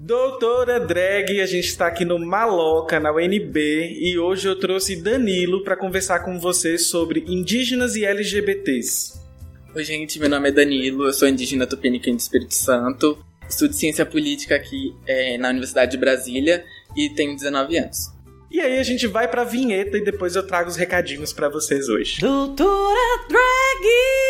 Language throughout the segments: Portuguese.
Doutora Drag, a gente está aqui no Maloca, na UNB, e hoje eu trouxe Danilo para conversar com você sobre indígenas e LGBTs. Oi, gente, meu nome é Danilo, eu sou indígena tupiniquim do Espírito Santo, estudo ciência política aqui é, na Universidade de Brasília e tenho 19 anos. E aí a gente vai pra vinheta e depois eu trago os recadinhos para vocês hoje. Doutora Drag!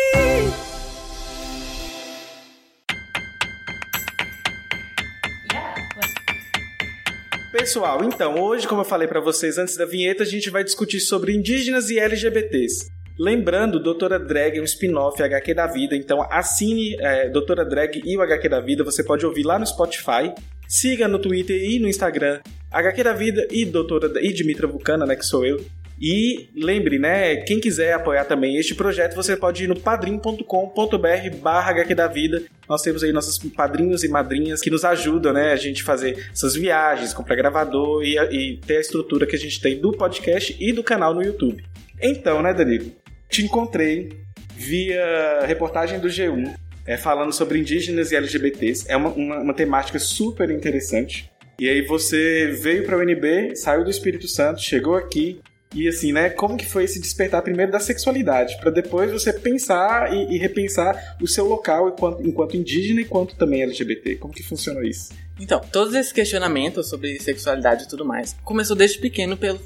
Pessoal, então, hoje, como eu falei para vocês antes da vinheta, a gente vai discutir sobre indígenas e LGBTs. Lembrando, Doutora Drag é um spin-off HQ da Vida, então assine é, Doutora Drag e o HQ da Vida, você pode ouvir lá no Spotify. Siga no Twitter e no Instagram HQ da Vida e Doutora e Dimitra Vulcana, né, que sou eu. E lembre, né, quem quiser apoiar também este projeto, você pode ir no padrim.com.br barra HQ da Vida. Nós temos aí nossos padrinhos e madrinhas que nos ajudam, né, a gente fazer essas viagens, comprar gravador e, e ter a estrutura que a gente tem do podcast e do canal no YouTube. Então, né, Danilo, te encontrei via reportagem do G1 é, falando sobre indígenas e LGBTs. É uma, uma, uma temática super interessante. E aí você veio para o UNB, saiu do Espírito Santo, chegou aqui, e assim, né, como que foi esse despertar primeiro da sexualidade, para depois você pensar e, e, repensar o seu local enquanto, enquanto indígena e quanto também LGBT. Como que funcionou isso? Então, todos esses questionamentos sobre sexualidade e tudo mais começou desde pequeno pelo.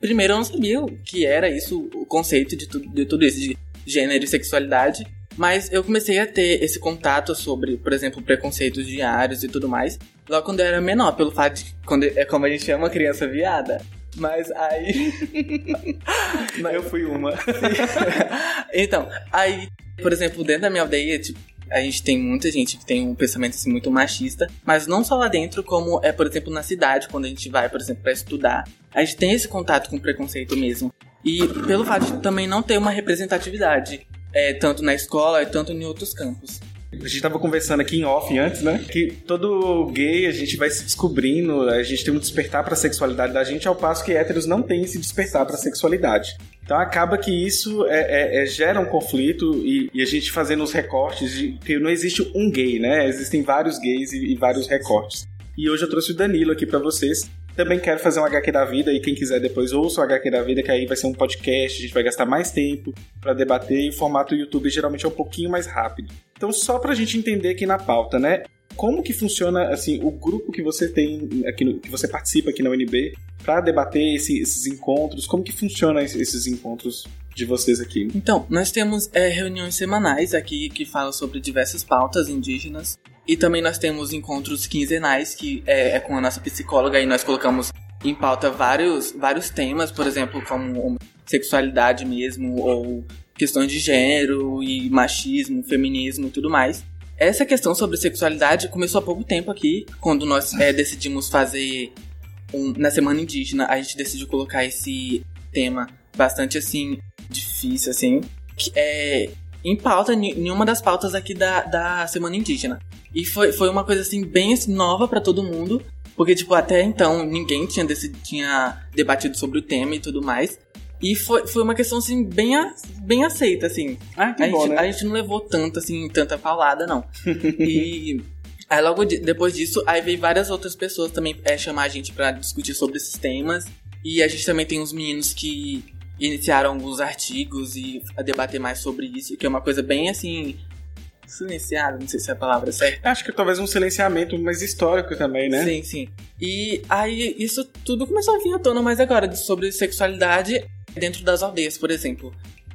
Primeiro eu não sabia o que era isso, o conceito de, tu, de tudo isso, de gênero e sexualidade. Mas eu comecei a ter esse contato sobre, por exemplo, preconceitos diários e tudo mais, logo quando eu era menor, pelo fato de quando é como a gente chama criança viada. Mas aí. Mas eu fui uma. então, aí, por exemplo, dentro da minha aldeia, tipo, a gente tem muita gente que tem um pensamento assim, muito machista, mas não só lá dentro, como é, por exemplo, na cidade, quando a gente vai, por exemplo, para estudar, a gente tem esse contato com preconceito mesmo. E pelo fato de também não ter uma representatividade, é, tanto na escola, tanto em outros campos. A gente tava conversando aqui em off antes, né? Que todo gay a gente vai se descobrindo, a gente tem um despertar pra sexualidade da gente, ao passo que héteros não têm esse despertar pra sexualidade. Então acaba que isso é, é, é, gera um conflito e, e, a gente fazendo os recortes de que não existe um gay, né? Existem vários gays e, e vários recortes. E hoje eu trouxe o Danilo aqui para vocês também quero fazer um HQ da vida e quem quiser depois ouça o HQ da vida, que aí vai ser um podcast, a gente vai gastar mais tempo para debater e o formato YouTube geralmente é um pouquinho mais rápido. Então, só pra gente entender aqui na pauta, né? Como que funciona assim o grupo que você tem aqui no, que você participa aqui na UNB para debater esse, esses encontros? Como que funciona esses encontros de vocês aqui? Então, nós temos é, reuniões semanais aqui que falam sobre diversas pautas indígenas e também nós temos encontros quinzenais, que é, é, com a nossa psicóloga, e nós colocamos em pauta vários, vários temas, por exemplo, como sexualidade mesmo, ou questões de gênero e machismo, feminismo e tudo mais. Essa questão sobre sexualidade começou há pouco tempo aqui, quando nós é, decidimos fazer um, na Semana Indígena, a gente decidiu colocar esse tema bastante assim difícil assim, que é em pauta, em uma das pautas aqui da, da Semana Indígena. E foi, foi uma coisa assim, bem assim, nova para todo mundo. Porque, tipo, até então ninguém tinha, decidido, tinha debatido sobre o tema e tudo mais. E foi, foi uma questão, assim, bem, a, bem aceita, assim. Ah, que a, bom, gente, né? a gente não levou tanto, assim, tanta falada, não. e aí logo de, depois disso, aí veio várias outras pessoas também é, chamar a gente para discutir sobre esses temas. E a gente também tem uns meninos que iniciaram alguns artigos e a debater mais sobre isso, que é uma coisa bem, assim, silenciado, não sei se é a palavra certa. Acho que talvez um silenciamento mais histórico também, né? Sim, sim. E aí isso tudo começou a vir à tona mais agora, sobre sexualidade dentro das aldeias, por exemplo.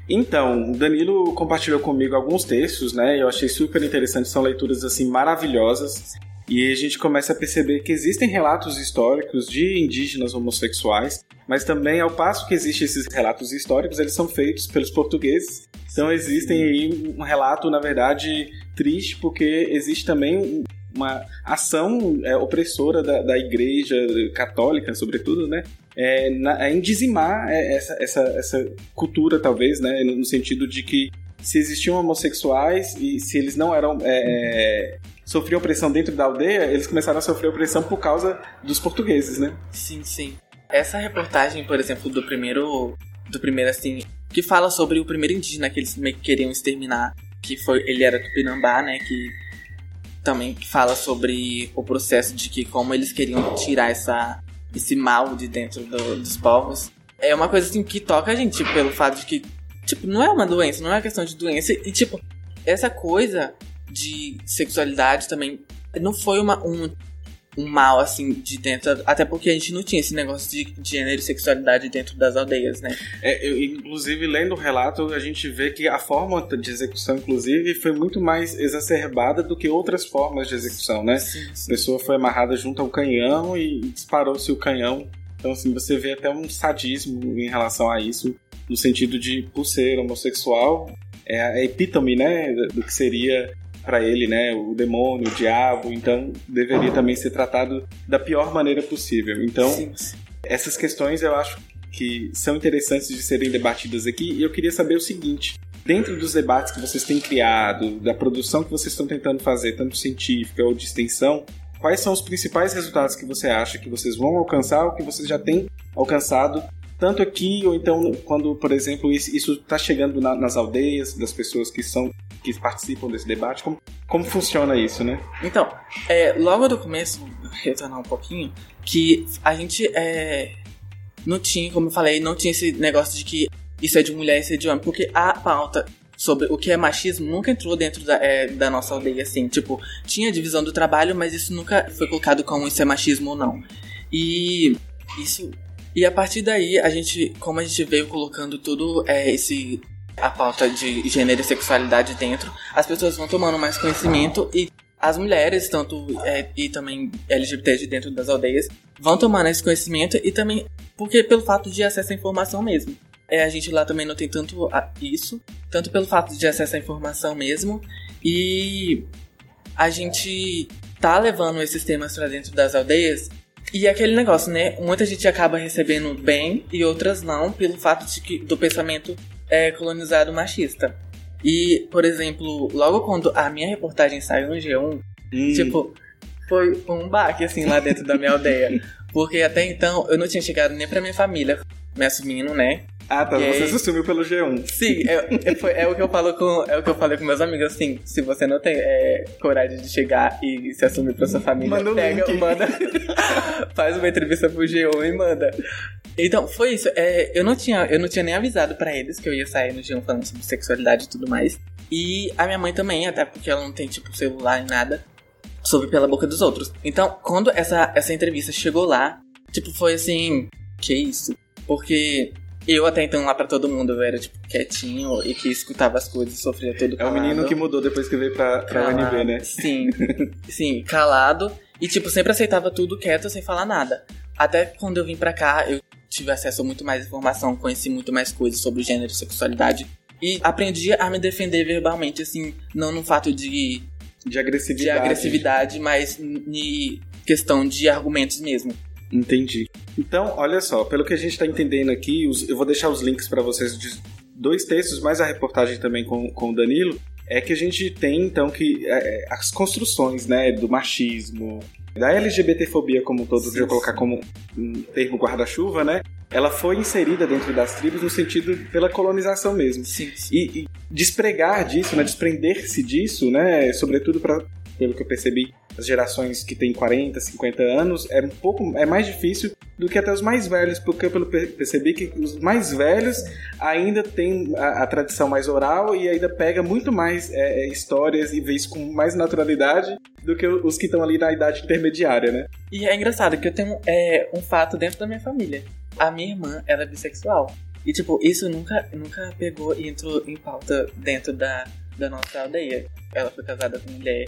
Então, Danilo compartilhou comigo alguns textos, né? Eu achei super interessante, são leituras assim maravilhosas. E a gente começa a perceber que existem relatos históricos de indígenas homossexuais, mas também ao passo que existem esses relatos históricos, eles são feitos pelos portugueses. Então existem aí um relato, na verdade, triste, porque existe também uma ação é, opressora da, da igreja católica, sobretudo, né? É, na, é em dizimar é, essa, essa, essa cultura, talvez, né? No sentido de que se existiam homossexuais e se eles não eram é, sofriam opressão dentro da aldeia, eles começaram a sofrer opressão por causa dos portugueses, né? Sim, sim. Essa reportagem, por exemplo, do primeiro. Do primeiro, assim. Que fala sobre o primeiro indígena que eles meio que queriam exterminar. Que foi. Ele era Tupinambá, né? Que. também fala sobre o processo de que como eles queriam tirar essa, esse mal de dentro do, dos povos. É uma coisa assim que toca a gente tipo, pelo fato de que, tipo, não é uma doença, não é uma questão de doença. E, tipo, essa coisa de sexualidade também não foi uma, um, um mal, assim, de dentro. Até porque a gente não tinha esse negócio de, de gênero e sexualidade dentro das aldeias, né? É, eu, inclusive, lendo o relato, a gente vê que a forma de execução, inclusive, foi muito mais exacerbada do que outras formas de execução, né? Sim, sim. A pessoa foi amarrada junto ao canhão e disparou-se o canhão. Então, assim, você vê até um sadismo em relação a isso, no sentido de, por ser homossexual, é a epítome, né, do que seria para ele, né, o demônio, o diabo, então deveria também ser tratado da pior maneira possível. Então, Sim, sim. essas questões eu acho que são interessantes de serem debatidas aqui e eu queria saber o seguinte: dentro dos debates que vocês têm criado, da produção que vocês estão tentando fazer, tanto científica ou de extensão, quais são os principais resultados que você acha que vocês vão alcançar ou que vocês já têm alcançado? Tanto aqui, ou então quando, por exemplo, isso está chegando na- nas aldeias, das pessoas que são que participam desse debate, como, como funciona isso, né? Então, é, logo do começo, retornar um pouquinho, que a gente é, não tinha, como eu falei, não tinha esse negócio de que isso é de mulher, isso é de homem, porque a pauta sobre o que é machismo nunca entrou dentro da, é, da nossa aldeia, assim, tipo, tinha divisão do trabalho, mas isso nunca foi colocado como isso é machismo ou não. E isso. E a partir daí, a gente, como a gente veio colocando tudo é, esse a pauta de gênero e sexualidade dentro, as pessoas vão tomando mais conhecimento e as mulheres, tanto é, e também LGBT de dentro das aldeias, vão tomando esse conhecimento e também porque pelo fato de acesso à informação mesmo. É, a gente lá também não tem tanto isso, tanto pelo fato de acesso à informação mesmo e a gente tá levando esses temas pra dentro das aldeias e aquele negócio, né? Muita gente acaba recebendo bem e outras não, pelo fato de que, do pensamento é, colonizado machista. E, por exemplo, logo quando a minha reportagem saiu no G1, Hum, tipo, foi um baque, assim, lá dentro da minha aldeia. Porque até então eu não tinha chegado nem pra minha família me assumindo, né? ah, tá. e Você se assumiu pelo G1. Sim, é, é, foi- é o que eu falo com é o que eu falei com meus amigos assim, se você não tem é, coragem de chegar e se assumir pra sua família, Manda o pega, link. manda, faz uma entrevista pro G1 e manda. Então, foi isso. É, eu não tinha eu não tinha nem avisado pra eles que eu ia sair no G1 falando sobre sexualidade e tudo mais. E a minha mãe também, até porque ela não tem tipo celular nem nada, soube pela boca dos outros. Então, quando essa essa entrevista chegou lá, tipo foi assim, que isso? Porque eu até então lá pra todo mundo eu era tipo quietinho e que escutava as coisas, sofria todo É o calado. menino que mudou depois que veio pra, pra Calado. UNB, né? Sim, sim, calado. E, tipo, sempre aceitava tudo quieto, sem falar nada. Até quando eu vim pra cá, eu tive acesso a muito mais informação, conheci muito mais coisas sobre gênero e sexualidade. E aprendi a me defender verbalmente, assim, não no fato de, De de agressividade. agressividade, mas em questão de argumentos mesmo. Entendi. Então, olha só, pelo que a gente está entendendo aqui, os- eu vou deixar os links para vocês de dois textos, mais a reportagem também com, com o Danilo, é que a gente tem, então, que é, as construções, né, do machismo, da LGBTfobia como um todo, Sim, colocar como um termo guarda-chuva, né, ela foi inserida dentro das tribos no sentido pela colonização mesmo. Sim, sim. E, e despregar disso, né, desprender-se disso, né, sobretudo para pelo que eu percebi, as gerações que têm 40, 50 anos, é um pouco é mais difícil do que até os mais velhos, porque eu percebi que os mais velhos ainda têm a, a tradição mais oral e ainda pega muito mais é, é, histórias e vê isso com mais naturalidade do que os que estão ali na idade intermediária, né? E é engraçado que eu tenho é, um fato dentro da minha família. A minha irmã, ela é bissexual. E, tipo, isso nunca, nunca pegou e entrou em pauta dentro da, da nossa aldeia. Ela foi casada com mulher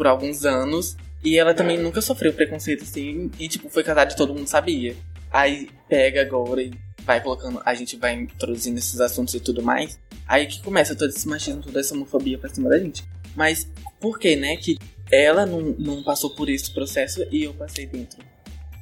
por alguns anos. E ela também nunca sofreu preconceito, assim. E, tipo, foi casada e todo mundo sabia. Aí pega agora e vai colocando... A gente vai introduzindo esses assuntos e tudo mais. Aí que começa todo esse machismo, toda essa homofobia pra cima da gente. Mas por que, né, que ela não, não passou por esse processo e eu passei dentro?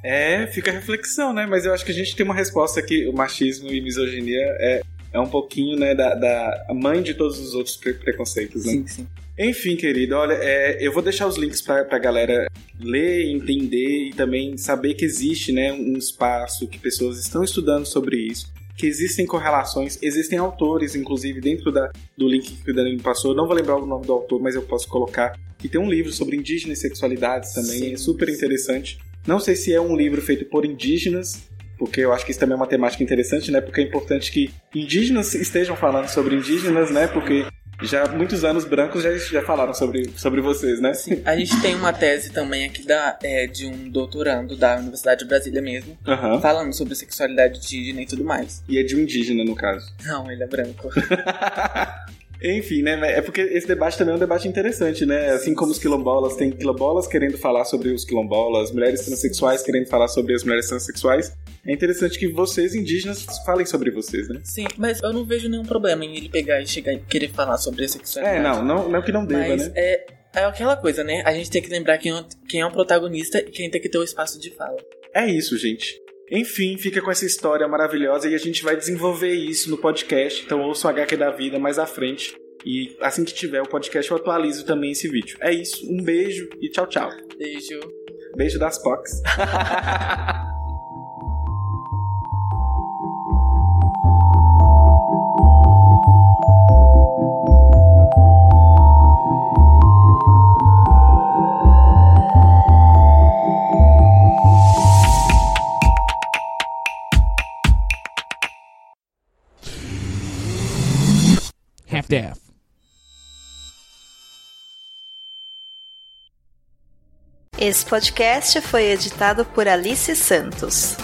É, fica a reflexão, né? Mas eu acho que a gente tem uma resposta que o machismo e misoginia é, é um pouquinho, né, da, da mãe de todos os outros pre- preconceitos, né? Sim, sim. Enfim, querido, olha, é, eu vou deixar os links pra, pra galera ler, entender e também saber que existe, né, um espaço que pessoas estão estudando sobre isso, que existem correlações, existem autores, inclusive, dentro da, do link que o Danilo passou. Eu não vou lembrar o nome do autor, mas eu posso colocar E tem um livro sobre indígenas e sexualidades também, Sim. é super interessante. Não sei se é um livro feito por indígenas, porque eu acho que isso também é uma temática interessante, né? Porque é importante que indígenas estejam falando sobre indígenas, né? Porque já muitos anos brancos já, já falaram sobre, sobre vocês, né? Sim. A gente tem uma tese também aqui da, é, de um doutorando da Universidade de Brasília mesmo, uhum. falando sobre sexualidade indígena e tudo mais. E é de um indígena, no caso. Não, ele é branco. Enfim, né? É porque esse debate também é um debate interessante, né? Assim como os quilombolas, tem quilombolas querendo falar sobre os quilombolas, mulheres transexuais querendo falar sobre as mulheres transexuais. É interessante que vocês, indígenas, falem sobre vocês, né? Sim, mas eu não vejo nenhum problema em ele pegar e chegar e querer falar sobre a sexualidade. É, não, não, não que não deva, mas né? É, é aquela coisa, né? A gente tem que lembrar quem, é quem é o protagonista e quem tem que ter o espaço de fala. É isso, gente. Enfim, fica com essa história maravilhosa e a gente vai desenvolver isso no podcast. Então ouça o HQ da vida mais à frente. E assim que tiver o podcast, eu atualizo também esse vídeo. É isso, um beijo e tchau, tchau. Beijo. Beijo das Pox. half-daff. Esse podcast foi editado por Alice Santos.